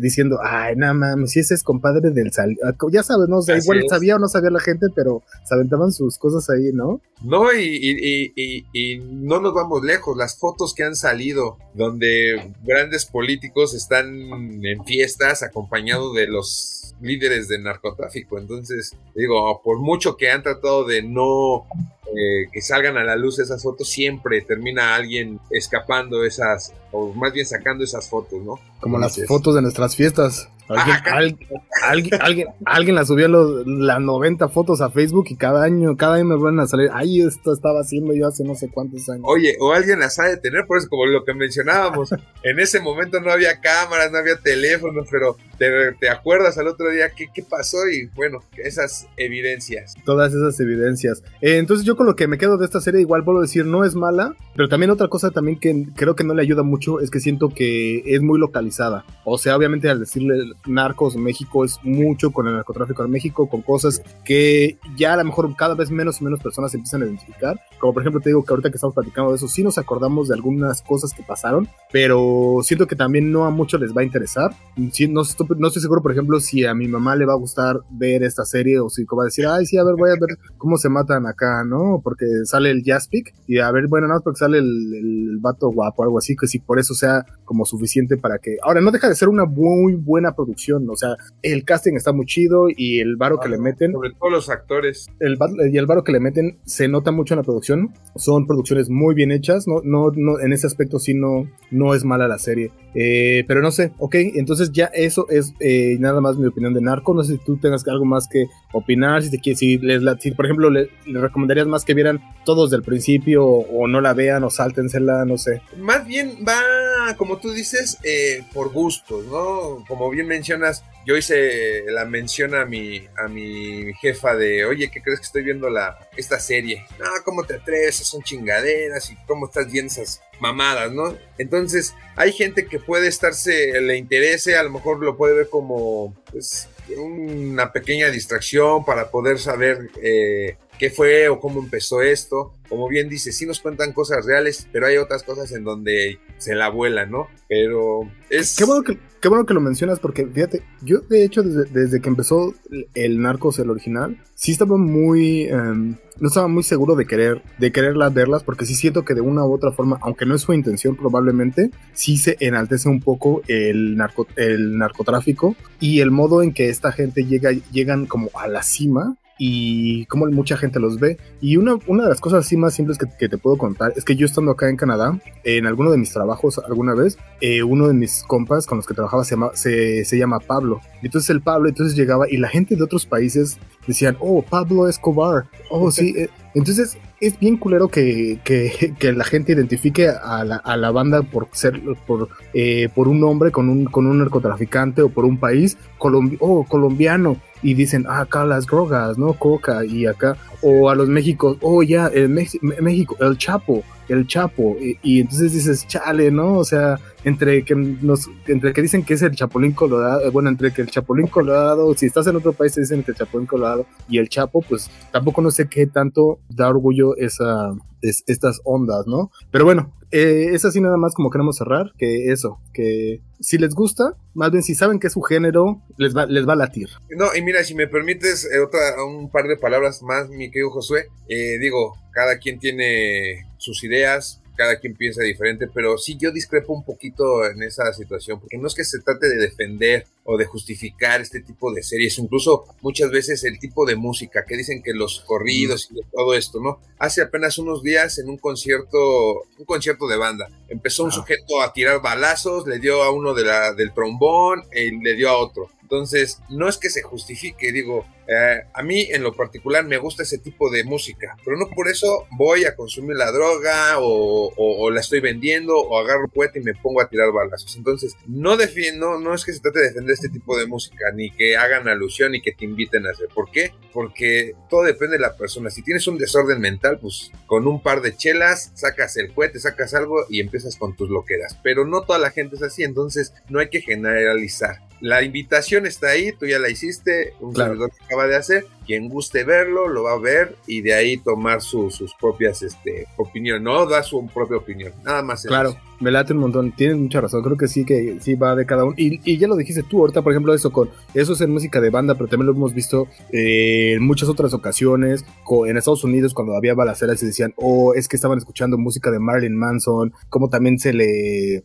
diciendo, ay, nada mames, si ese es compadre del sal, ah, ya sabes, no sé, igual sabía o no sabía la gente, pero se aventaban sus cosas ahí, ¿no? No, y, y, no nos vamos lejos, las fotos que han salido donde grandes políticos están en fiestas acompañados de los líderes del narcotráfico. Entonces, digo, por mucho que han tratado de no eh, que salgan a la luz esas fotos, siempre termina alguien escapando esas, o más bien sacando esas fotos, ¿no? Como las fotos de nuestras fiestas. Alguien, alguien, alguien, alguien, la subió las 90 fotos a Facebook y cada año, cada año me van a salir, ay, esto estaba haciendo yo hace no sé cuántos años. Oye, o alguien las ha de tener, por eso como lo que mencionábamos, en ese momento no había cámaras, no había teléfonos, pero te, acuerdas al otro día qué, qué, pasó y bueno, esas evidencias. Todas esas evidencias. Eh, entonces yo con lo que me quedo de esta serie, igual puedo decir, no es mala, pero también otra cosa también que creo que no le ayuda mucho es que siento que es muy localizada. O sea, obviamente al decirle narcos México es mucho con el narcotráfico en México, con cosas que ya a lo mejor cada vez menos y menos personas empiezan a identificar. Como por ejemplo te digo que ahorita que estamos platicando de eso, sí nos acordamos de algunas cosas que pasaron, pero siento que también no a muchos les va a interesar. Sí, no, estoy, no estoy seguro, por ejemplo, si a mi mamá le va a gustar ver esta serie o si va a decir, ay, sí, a ver, voy a ver cómo se matan acá, ¿no? Porque sale el Jaspic y a ver, bueno, no, porque sale el, el vato guapo, algo así, que si por eso sea como suficiente para que... Ahora, no deja de ser una muy buena producción, o sea, el casting está muy chido y el varo que le meten... Sobre todo los actores. El, y el varo que le meten se nota mucho en la producción, son producciones muy bien hechas, no, no, no en ese aspecto sí no, no es mala la serie. Eh, pero no sé, ok, entonces ya eso es eh, nada más mi opinión de Narco. No sé si tú tengas algo más que opinar, si, te, si, les, si por ejemplo le, recomendarías más que vieran todos del principio o, no la vean o sáltensela, no sé. Más bien va, como tú dices, eh, por gustos, ¿no? Como bien mencionas, yo hice la mención a mi, a mi jefa de, oye, ¿qué crees que estoy viendo la, esta serie? No, ¿cómo te atreves? Son chingaderas y cómo estás viendo esas mamadas, ¿no? Entonces, hay gente que puede estarse, le interese, a lo mejor lo puede ver como, pues, una pequeña distracción para poder saber eh, qué fue o cómo empezó esto. Como bien dice, sí nos cuentan cosas reales, pero hay otras cosas en donde se la vuelan, ¿no? Pero es... Qué bueno que, qué bueno que lo mencionas porque, fíjate, yo de hecho desde, que empezó el Narcos, el original, sí estaba muy... Em, no estaba muy seguro de querer, de quererlas verlas, porque sí siento que de una u otra forma, aunque no es su intención probablemente, sí se enaltece un poco el, narco, el narcotráfico y el modo en que esta gente llega, llegan como a la cima y cómo mucha gente los ve. Y una, una de las cosas así más simples que, te puedo contar es que yo estando acá en Canadá, en alguno de mis trabajos alguna vez, eh, uno de mis compas con los que trabajaba se llama, se, se llama Pablo. Entonces el Pablo entonces llegaba y la gente de otros países decían, oh, Pablo Escobar, oh, sí. Eh". Entonces es bien culero que, que, que la gente identifique a la, a la, banda por ser, por, eh, por un hombre con un, con un narcotraficante o por un país colombi oh, colombiano y dicen, ah, acá las drogas, ¿no? Coca y acá, o a los Méxicos, oh, ya, el México, el Chapo, el Chapo, y, entonces dices, chale, ¿no? O sea, entre que nos, entre que dicen que es el Chapulín Colorado, bueno, entre que el Chapulín Colorado, si estás en otro país te dicen que el Chapulín Colorado y el Chapo, pues tampoco no sé qué tanto da orgullo esa, estas ondas, ¿no? Pero bueno, eh, es así nada más como queremos cerrar, que eso, que si les gusta, más bien si saben que es su género, les va, les va a latir. No, y mira, si me permites eh, otra, un par de palabras más, mi querido Josué, eh, digo, cada quien tiene sus ideas, cada quien piensa diferente, pero sí yo discrepo un poquito en esa situación, porque no es que se trate de defender o de justificar este tipo de series, incluso muchas veces el tipo de música que dicen que los corridos y todo esto, ¿no? Hace apenas unos días en un concierto, un concierto de banda, empezó un sujeto a tirar balazos, le dio a uno de la, del trombón y le dio a otro. Entonces, no es que se justifique, digo, eh, a mí en lo particular me gusta ese tipo de música, pero no por eso voy a consumir la droga o, la estoy vendiendo o agarro puente y me pongo a tirar balazos. Entonces, no defiendo, no es que se trate de defender este tipo de música, ni que hagan alusión ni que te inviten a hacer. ¿Por qué? Porque todo depende de la persona. Si tienes un desorden mental, pues con un par de chelas sacas el cohete, sacas algo y empiezas con tus loqueras. Pero no toda la gente es así, entonces no hay que generalizar. La invitación está ahí, tú ya la hiciste, un servidor que acaba de hacer. Quien guste verlo, lo va a ver y de ahí tomar sus propias este, opiniones, no da su propia opinión, nada más. Claro. Me late un montón, tienes mucha razón, creo que sí, que sí va de cada uno. Y, ya lo dijiste tú ahorita, por ejemplo, eso con, eso es en música de banda, pero también lo hemos visto eh, en muchas otras ocasiones, en Estados Unidos cuando había balaceras se decían, oh, es que estaban escuchando música de Marilyn Manson, como también se le...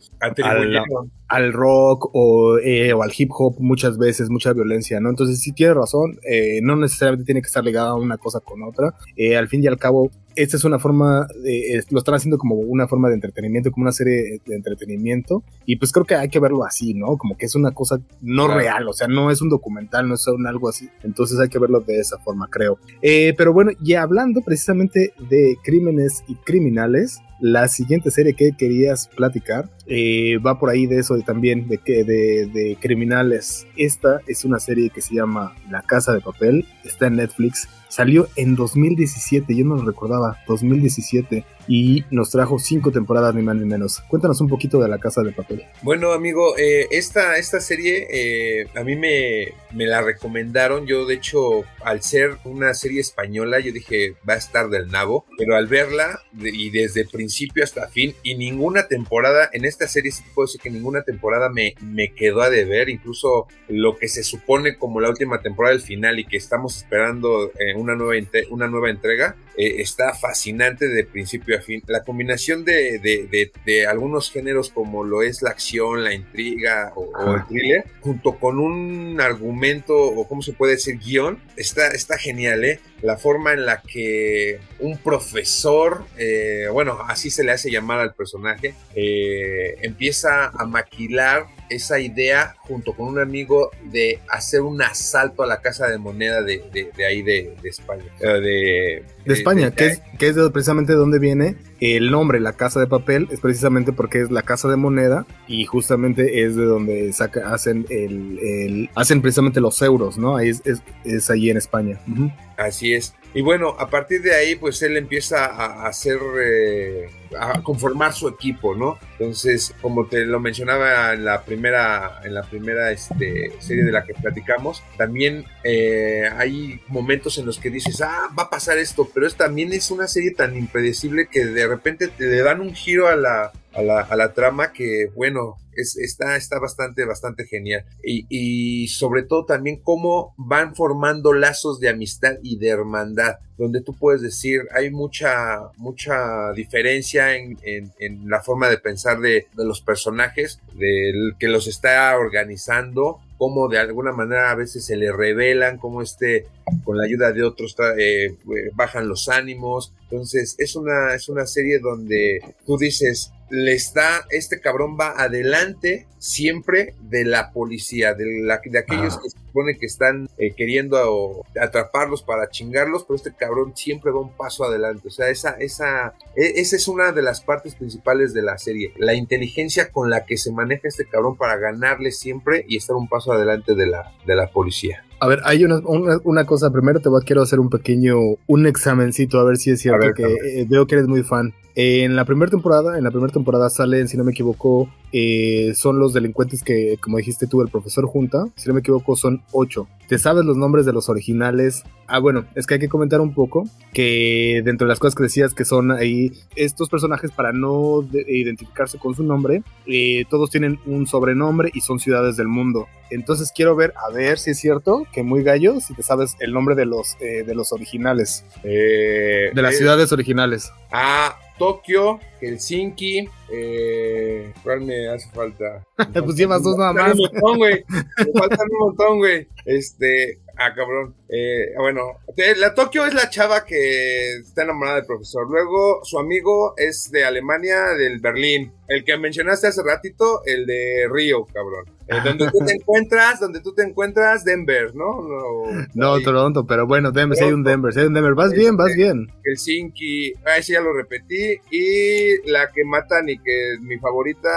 Al, rock o, eh, o, al hip hop muchas veces, mucha violencia, ¿no? Entonces sí tiene razón, eh, no necesariamente tiene que estar ligada una cosa con otra. al fin y al cabo, esta es una forma, de, lo están haciendo como una forma de entretenimiento, como una serie de entretenimiento, y pues creo que hay que verlo así, ¿no? Como que es una cosa no real, o sea, no es un documental, no es un algo así, entonces hay que verlo de esa forma, creo. Eh, pero bueno, y hablando precisamente de crímenes y criminales, la siguiente serie que querías platicar eh, va por ahí de eso también, de, que, de, de criminales. Esta es una serie que se llama La Casa de Papel, está en Netflix Salió en 2017, yo no lo recordaba, 2017 y nos trajo cinco temporadas ni más ni menos. Cuéntanos un poquito de La Casa de Papel. Bueno, amigo, eh, esta, esta serie eh, a mí me, me, la recomendaron. Yo, de hecho, al ser una serie española, yo dije, va a estar del nabo, pero al verla y desde principio hasta fin, y ninguna temporada, en esta serie sí puedo decir que ninguna temporada me, me quedó a deber, incluso lo que se supone como la última temporada del final y que estamos esperando eh, una, nueva una nueva entrega, está fascinante de principio fin. La combinación de, de, algunos géneros como lo es la acción, la intriga o, el thriller, junto con un argumento o cómo se puede decir guion, está, está genial, ¿eh? La forma en la que un profesor, eh, bueno, así se le hace llamar al personaje, eh, empieza a maquilar esa idea junto con un amigo de hacer un asalto a la casa de moneda de, ahí de, España. de, España, que, es, que es precisamente de donde viene el nombre, la casa de papel, es precisamente porque es la casa de moneda y justamente es de donde saca, hacen el, hacen precisamente los euros, ¿no? Ahí es, es, ahí en España. Así es. Y bueno, a partir de ahí, pues él empieza a hacer, eh, a conformar su equipo, ¿no? Entonces, como te lo mencionaba en la primera, en la primera este, serie de la que platicamos, también eh, hay momentos en los que dices, ah, va a pasar esto, pero es, también es una serie tan impredecible que de repente te dan un giro a la, a la, a la trama que, bueno, está, está bastante, bastante genial. Y, sobre todo también cómo van formando lazos de amistad y de hermandad, donde tú puedes decir, hay mucha, mucha diferencia en, la forma de pensar de, los personajes, del que los está organizando, cómo de alguna manera a veces se le revelan, cómo este, con la ayuda de otros eh, eh, bajan los ánimos. Entonces es una, es una serie donde tú dices, le está, este cabrón va adelante siempre de la policía, de, la, de aquellos que se supone que están eh, queriendo atraparlos para chingarlos, pero este cabrón siempre va un paso adelante. O sea, esa, esa, e, esa es una de las partes principales de la serie. La inteligencia con la que se maneja este cabrón para ganarle siempre y estar un paso adelante de la, de la policía. A ver, hay una, una, cosa. Primero te voy, quiero hacer un pequeño, un examencito a ver si es cierto que eh, veo que eres muy fan. En la primera temporada, en la primera temporada salen, si no me equivoco, eh, son los delincuentes que, como dijiste tú, el profesor junta. Si no me equivoco, son ocho. ¿Te sabes los nombres de los originales? Ah, bueno, es que hay que comentar un poco que dentro de las cosas que decías que son ahí estos personajes para no identificarse con su nombre, eh, todos tienen un sobrenombre y son ciudades del mundo. Entonces quiero ver, a ver si es cierto que muy gallo, si te sabes el nombre de los, eh, de los originales. de las ciudades originales. Ah, Tokio, Helsinki, eh, ¿cuál me hace falta? pues llevas dos nada Me más. faltan un montón, güey. Me faltan un montón, güey. Este, ah, cabrón. Eh, bueno, de- la Tokio es la chava que está enamorada del profesor. Luego, su amigo es de Alemania, del Berlín. El que mencionaste hace ratito, el de Río, cabrón. Eh, donde tú te encuentras, donde tú te encuentras, Denver, ¿no? No, No. Toronto, pero bueno, Denver, si hay un Denver, si hay un Denver. Vas bien, vas bien. Helsinki, ah, ese ya lo repetí, y la que matan y que es mi favorita,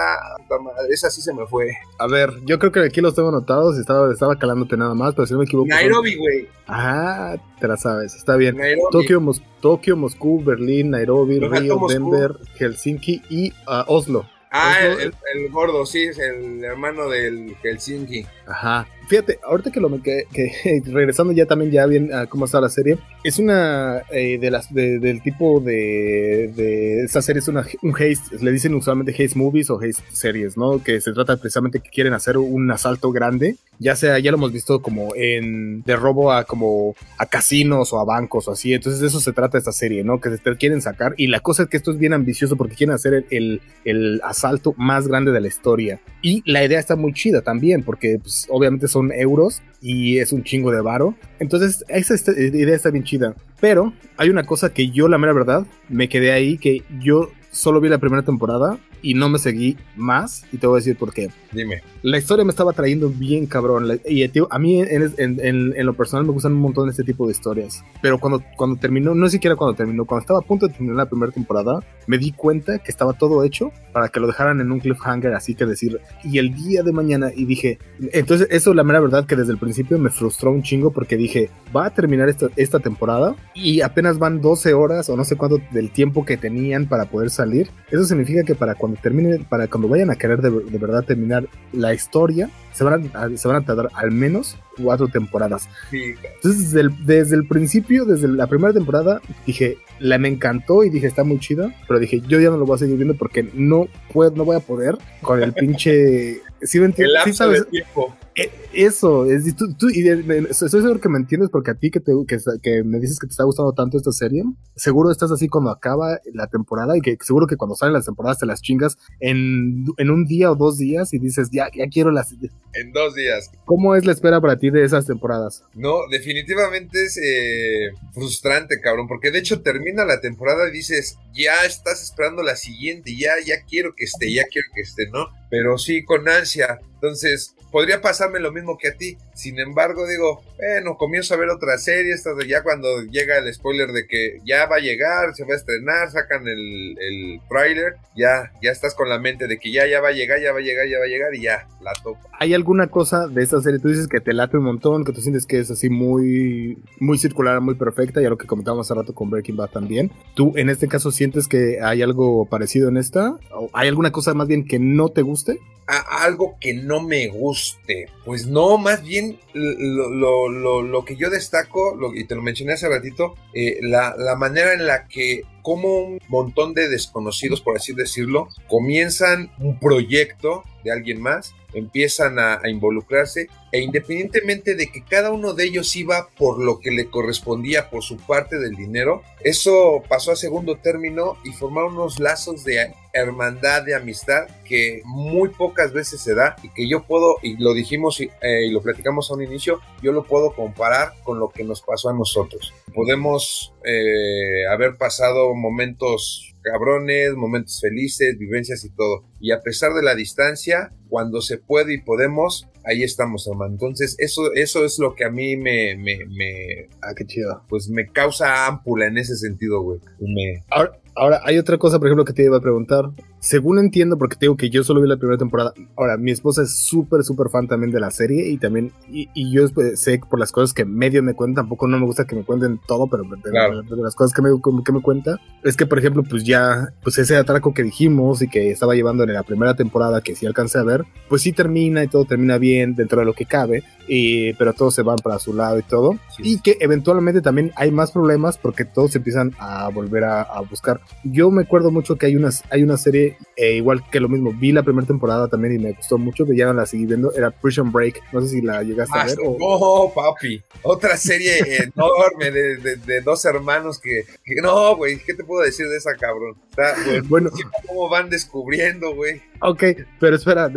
esa sí se me fue. A ver, yo creo que aquí los tengo anotados y estaba, estaba calándote nada más, pero si no me equivoco. Nairobi, güey. Ah, te la sabes, está bien. Nairobi. Tokio, Mos- Tokio, Moscú, Berlín, Nairobi, Río. Denver, Helsinki y ah, Oslo. Ah, Oslo, el, el- el gordo, sí, es el hermano del Helsinki. Ajá. Fíjate, ahorita que lo que, que regresando ya también ya bien a cómo está la serie, es una eh, de las de- del tipo de, de esta serie es una un haste, le dicen usualmente haste movies o haste series, ¿no? Que se trata precisamente que quieren hacer un asalto grande, ya sea ya lo hemos visto como en de robo a como a casinos o a bancos o así, entonces de eso se trata esta serie, ¿no? Que se quieren sacar y la cosa es que esto es bien ambicioso porque quieren hacer el, el, el asalto más grande de la historia y la idea está muy chida también porque pues, obviamente son euros y es un chingo de varo. Entonces, esa idea está bien chida. Pero hay una cosa que yo, la mera verdad, me quedé ahí, que yo solo vi la primera temporada y no me seguí más. Y te voy a decir por qué. Dime. La historia me estaba trayendo bien cabrón. Y tío, a mí en, en- en- en lo personal me gustan un montón este tipo de historias. Pero cuando, cuando terminó, no siquiera cuando terminó, cuando estaba a punto de terminar la primera temporada, me di cuenta que estaba todo hecho para que lo dejaran en un cliffhanger, así que decir, y el día de mañana, y dije, entonces eso la mera verdad que desde el principio me frustró un chingo porque dije, va a terminar esta, esta temporada y apenas van 12 horas o no sé cuánto del tiempo que tenían para poder salir. Eso significa que para cuando termine, para cuando vayan a querer de, de verdad terminar la historia, se van, a, se van a tardar al menos cuatro temporadas. Sí, Entonces, desde el, desde el principio, desde la primera temporada, dije, la me encantó y dije, está muy chida, pero dije, yo ya no lo voy a seguir viendo porque no puedo, no voy a poder con el pinche... ¿Sí me el entiendes? lapso ¿Sí sabes? de tiempo. Eh, Eso, es, tú, tú- y estoy seguro que me entiendes porque a ti que, te, que, que me dices que te está gustando tanto esta serie, seguro estás así cuando acaba la temporada y que seguro que cuando salen las temporadas te las chingas en, en un día o dos días y dices, ya, ya quiero las... En dos días. ¿Cómo es la espera para ti de esas temporadas? No, definitivamente es eh, frustrante, cabrón, porque de hecho termina la temporada y dices, ya estás esperando la siguiente, ya, ya quiero que esté, ya quiero que esté, ¿no? Pero sí, con ansia. Entonces, podría pasarme lo mismo que a ti. Sin embargo, digo, bueno, comienzo a ver otra serie, esta de ya cuando llega el spoiler de que ya va a llegar, se va a estrenar, sacan el, el tráiler, ya, ya estás con la mente de que ya, ya va a llegar, ya va a llegar, ya va a llegar y ya, la topo. ¿Hay alguna cosa de esta serie? Tú dices que te late un montón, que tú sientes que es así muy, muy circular, muy perfecta, y a lo que comentábamos hace rato con Breaking Bad también. ¿Tú en este caso sientes que hay algo parecido en esta? ¿O hay alguna cosa más bien que no te guste? a algo que no me guste. Pues no, más bien lo, lo, lo, que yo destaco, y te lo mencioné hace ratito, eh, la, la manera en la que como un montón de desconocidos, por así decirlo, comienzan un proyecto de alguien más, empiezan a, involucrarse e independientemente de que cada uno de ellos iba por lo que le correspondía por su parte del dinero, eso pasó a segundo término y formaron unos lazos de hermandad, de amistad que muy pocas veces se da y que yo puedo, y lo dijimos y, eh, lo platicamos a un inicio, yo lo puedo comparar con lo que nos pasó a nosotros. Podemos eh, haber pasado momentos cabrones, momentos felices, vivencias y todo. Y a pesar de la distancia, cuando se puede y podemos, ahí estamos, hermano. Entonces, eso, eso es lo que a mí me, me, me ah, qué chido. Pues me causa ámpula en ese sentido, güey. Me... Ahora, ahora, hay otra cosa, por ejemplo, que te iba a preguntar. Según entiendo, porque te digo que yo solo vi la primera temporada. Ahora, mi esposa es súper, súper fan también de la serie y también, y, y, yo sé por las cosas que medio me cuentan, tampoco no me gusta que me cuenten todo, pero de, claro. de, de las cosas que me, que me cuenta, es que, por ejemplo, pues ya, pues ese atraco que dijimos y que estaba llevando en la primera temporada, que sí alcancé a ver, pues sí termina y todo termina bien dentro de lo que cabe, y, pero todos se van para su lado y todo, sí. y que eventualmente también hay más problemas porque todos empiezan a volver a, a buscar. Yo me acuerdo mucho que hay una, hay una serie serie, e igual que lo mismo, vi la primera temporada también y me gustó mucho, que ya no la seguí viendo, era Prison Break. No sé si la llegaste a ver. o- No, papi. Otra serie enorme de, de- de dos hermanos que, que- no, güey, ¿qué te puedo decir de esa cabrón? Está, Bueno, cómo van descubriendo, güey. ok, pero espera,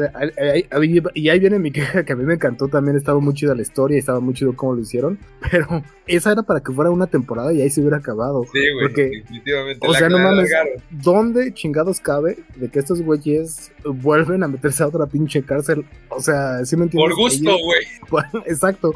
y ahí viene mi queja que a mí me encantó también, estaba muy chida la historia estaba muy chido cómo lo hicieron, pero esa era para que fuera una temporada y ahí se hubiera acabado. Sí, güey, Porque, definitivamente. o sea, no mames. ¿dónde chingados cabe de que estos güeyes vuelven a meterse a otra pinche cárcel? O sea, ¿sí me entiendes? Por gusto, güey. Bueno, Exacto.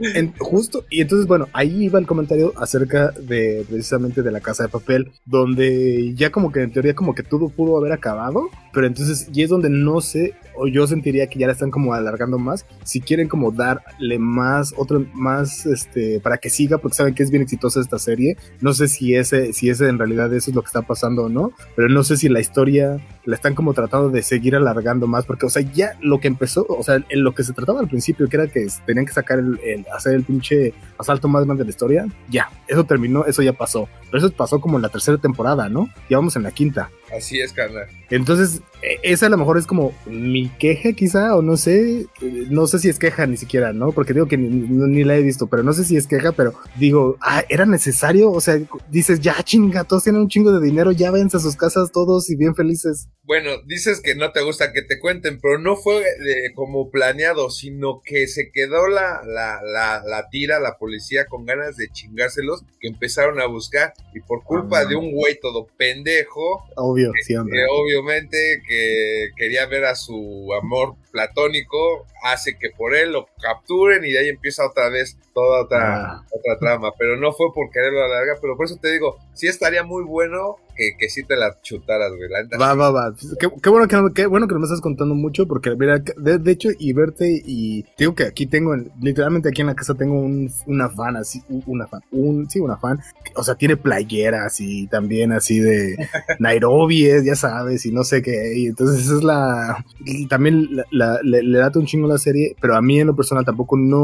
En- justo, y entonces, bueno, ahí iba el comentario acerca de precisamente de la casa de papel, donde ya como que en teoría como que todo pudo haber acabado, pero entonces, y es donde no sé, o yo sentiría que ya la están como alargando más, si quieren como darle más, otro, más, este, para que siga, porque saben que es bien exitosa esta serie, no sé si ese, si ese en realidad eso es lo que está pasando o no, pero no sé si la historia la están como tratando de seguir alargando más, porque, o sea, ya lo que empezó, o sea, en lo que se trataba al principio, que era que tenían que sacar el, el- hacer el pinche asalto más grande de la historia, ya, eso terminó, eso ya pasó, pero eso pasó como en la tercera temporada, ¿no? Ya vamos en la quinta. Así es, carnal. Entonces, e- esa a lo mejor es como mi queja quizá, o no sé, no sé si es queja ni siquiera, ¿no? Porque digo que ni, ni la he visto, pero no sé si es queja, pero digo, ah, era necesario, o sea, dices, ya chinga, todos tienen un chingo de dinero, ya váyanse a sus casas todos y bien felices. Bueno, dices que no te gusta que te cuenten, pero no fue eh, como planeado, sino que se quedó la, la, la, la tira, la policía con ganas de chingárselos, que empezaron a buscar, y por culpa Ah. de un güey todo pendejo, Obvio, siempre. que obviamente que quería ver a su amor platónico, hace que por él lo capturen y de ahí empieza otra vez toda otra, Ah. otra trama, pero no fue por quererlo alargar, pero por eso te digo, sí estaría muy bueno que, que sí te la chutaras, güey, la Va, va, va. Qué, qué bueno que no, qué bueno que no me estás contando mucho, porque mira, de, de hecho, y verte, y te digo que aquí tengo, en- literalmente aquí en la casa tengo un, una fan, así, un- una fan, un, sí, una fan, o sea, tiene playeras y también así de Nairobi, es, ya sabes, y no sé qué, y entonces esa es la, también la, la- le, le date un chingo la serie, pero a mí en lo personal tampoco no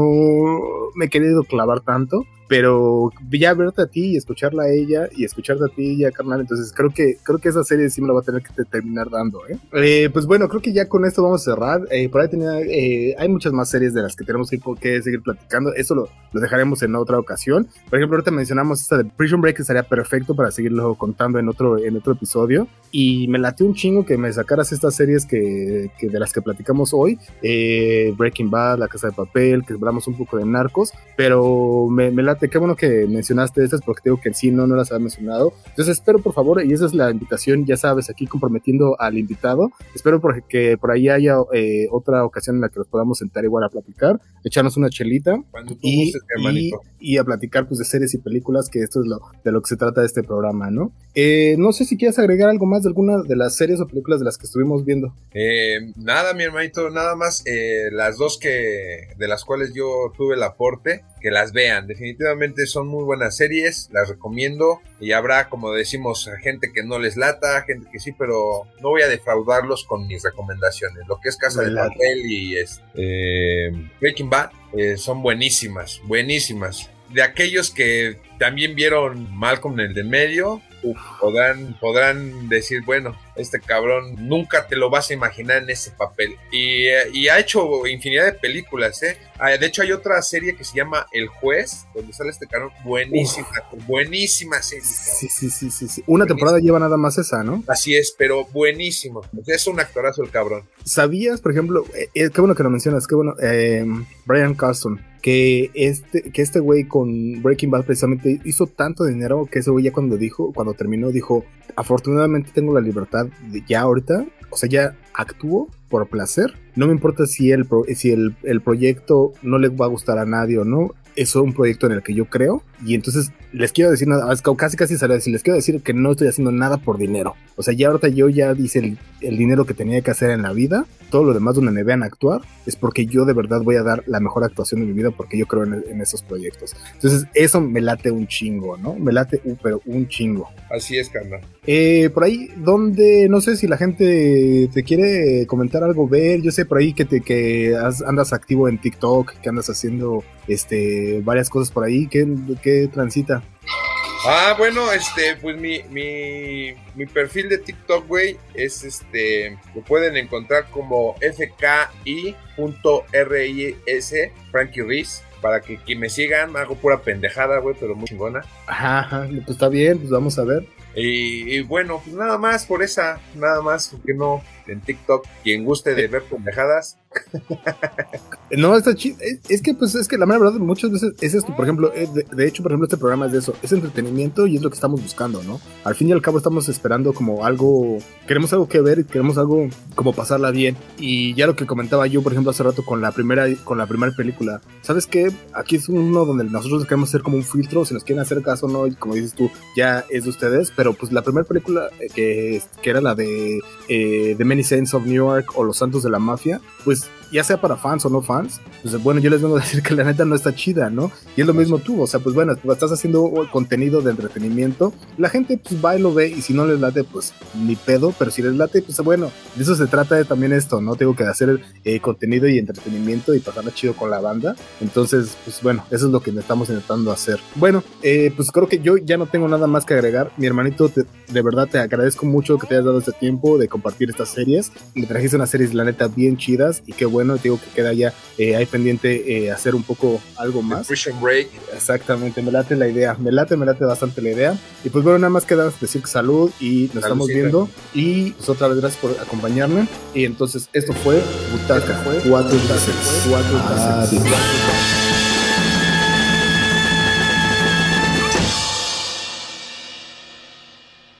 me he querido clavar tanto, pero ya verte a ti y escucharla a ella y escucharte a ti ya carnal entonces creo que creo que esa serie sí me la va a tener que te- terminar dando ¿eh? Eh, pues bueno creo que ya con esto vamos a cerrar. Eh, por ahí tenía eh, hay muchas más series de las que tenemos que, que seguir platicando. Eso lo, lo dejaremos en otra ocasión. Por ejemplo ahorita mencionamos esta de Prison Break que estaría perfecto para seguirlo contando en otro en otro episodio. Y me late un chingo que me sacaras estas series que, que de las que platicamos hoy. Eh, Breaking Bad La Casa de Papel que hablamos un poco de Narcos pero me, me late, qué bueno que mencionaste estas porque tengo que sí, no, no las había mencionado. Entonces espero por favor, y esa es la invitación, ya sabes, aquí comprometiendo al invitado, espero por, que por ahí haya eh, otra ocasión en la que nos podamos sentar igual a platicar, echarnos una chelita Cuando tú y, y, hermanito. y a platicar pues de series y películas, que esto es lo, de lo que se trata de este programa, ¿no? Eh, no sé si quieres agregar algo más de alguna de las series o películas de las que estuvimos viendo. Eh, nada, mi hermanito, nada más eh, las dos que de las cuales yo tuve el aporte, que las vean. Definitivamente son muy buenas series, las recomiendo y habrá, como decimos, gente que no les lata, gente que sí, pero no voy a defraudarlos con mis recomendaciones. Lo que es Casa de Verdad. Papel y es, eh, Breaking Bad eh, son buenísimas, buenísimas. De aquellos que también vieron Malcolm en el de medio, podrán, podrán decir, bueno, este cabrón nunca te lo vas a imaginar en ese papel. Y, y ha hecho infinidad de películas, ¿eh? Ah, de hecho, hay otra serie que se llama El Juez, donde sale este cabrón. Buenísima, buenísima serie. cabrón. Sí, sí, sí, sí, sí. Una temporada lleva nada más esa, ¿no? Así es, pero buenísimo. Es un actorazo el cabrón. ¿Sabías, por ejemplo, eh, eh, qué bueno que lo mencionas, qué bueno, eh, Brian Carston, que este, que este güey con Breaking Bad precisamente hizo tanto dinero que ese güey ya cuando dijo, cuando terminó, dijo, afortunadamente tengo la libertad ya ahorita, o sea, ya actúo por placer, no me importa si el, pro- si el, el proyecto no le va a gustar a nadie o no, es un proyecto en el que yo creo y entonces les quiero decir nada, casi casi salió a decir, les quiero decir que no estoy haciendo nada por dinero, o sea, ya ahorita yo ya hice el, el dinero que tenía que hacer en la vida, todo lo demás donde me vean actuar es porque yo de verdad voy a dar la mejor actuación de mi vida porque yo creo en, en esos proyectos. Entonces eso me late un chingo, ¿no? Me late un, pero un chingo. Así es, carnal. Eh, por ahí, donde no sé si la gente te quiere comentar algo, ver, yo sé por ahí que te que has- andas activo en TikTok, que andas haciendo este varias cosas por ahí, ¿qué, qué transita? Ah, bueno, este, pues mi, mi, mi perfil de TikTok, güey, es este, lo pueden encontrar como fki.ris, Frankie Riz, para que, que me sigan, hago pura pendejada, güey, pero muy chingona. Ajá, ajá, pues está bien, pues vamos a ver. Y, y bueno, pues nada más por esa, nada más, porque no en TikTok, quien guste de ver pendejadas. No, está chido. Es, que, pues, es que la mera verdad, muchas veces es esto. Por ejemplo, es de, de hecho, por ejemplo, este programa es de eso. Es entretenimiento y es lo que estamos buscando, ¿no? Al fin y al cabo, estamos esperando como algo. Queremos algo que ver y queremos algo como pasarla bien. Y ya lo que comentaba yo, por ejemplo, hace rato con la primera, con la primera película. ¿Sabes qué? Aquí es uno donde nosotros queremos hacer como un filtro. Si nos quieren hacer caso o no, y como dices tú, ya es de ustedes. Pero pues la primera película eh, que, que era la de eh, The Many Saints of New York o Los Santos de la Mafia, pues ya sea para fans o no fans, pues bueno, yo les vengo a decir que la neta no está chida, ¿no? Y es lo mismo tú, o sea, pues bueno, estás haciendo contenido de entretenimiento, la gente pues va y lo ve y si no les late, pues ni pedo, pero si les late, pues bueno, de eso se trata de también esto, ¿no? Tengo que hacer eh, contenido y entretenimiento y pasarla chido con la banda, entonces, pues bueno, eso es lo que estamos intentando hacer. Bueno, eh, pues creo que yo ya no tengo nada más que agregar, mi hermanito, te, de verdad te agradezco mucho que te hayas dado este tiempo de compartir estas series, me trajiste unas series, la neta, bien chidas y qué bueno bueno, digo que queda ya eh, ahí pendiente eh, hacer un poco algo más. Prison Break. Exactamente, me late la idea, me late, me late bastante la idea. Y pues bueno, nada más queda decir que salud y nos estamos viendo. Y pues otra vez gracias por acompañarme. Y entonces esto fue Butaca, fue 4 4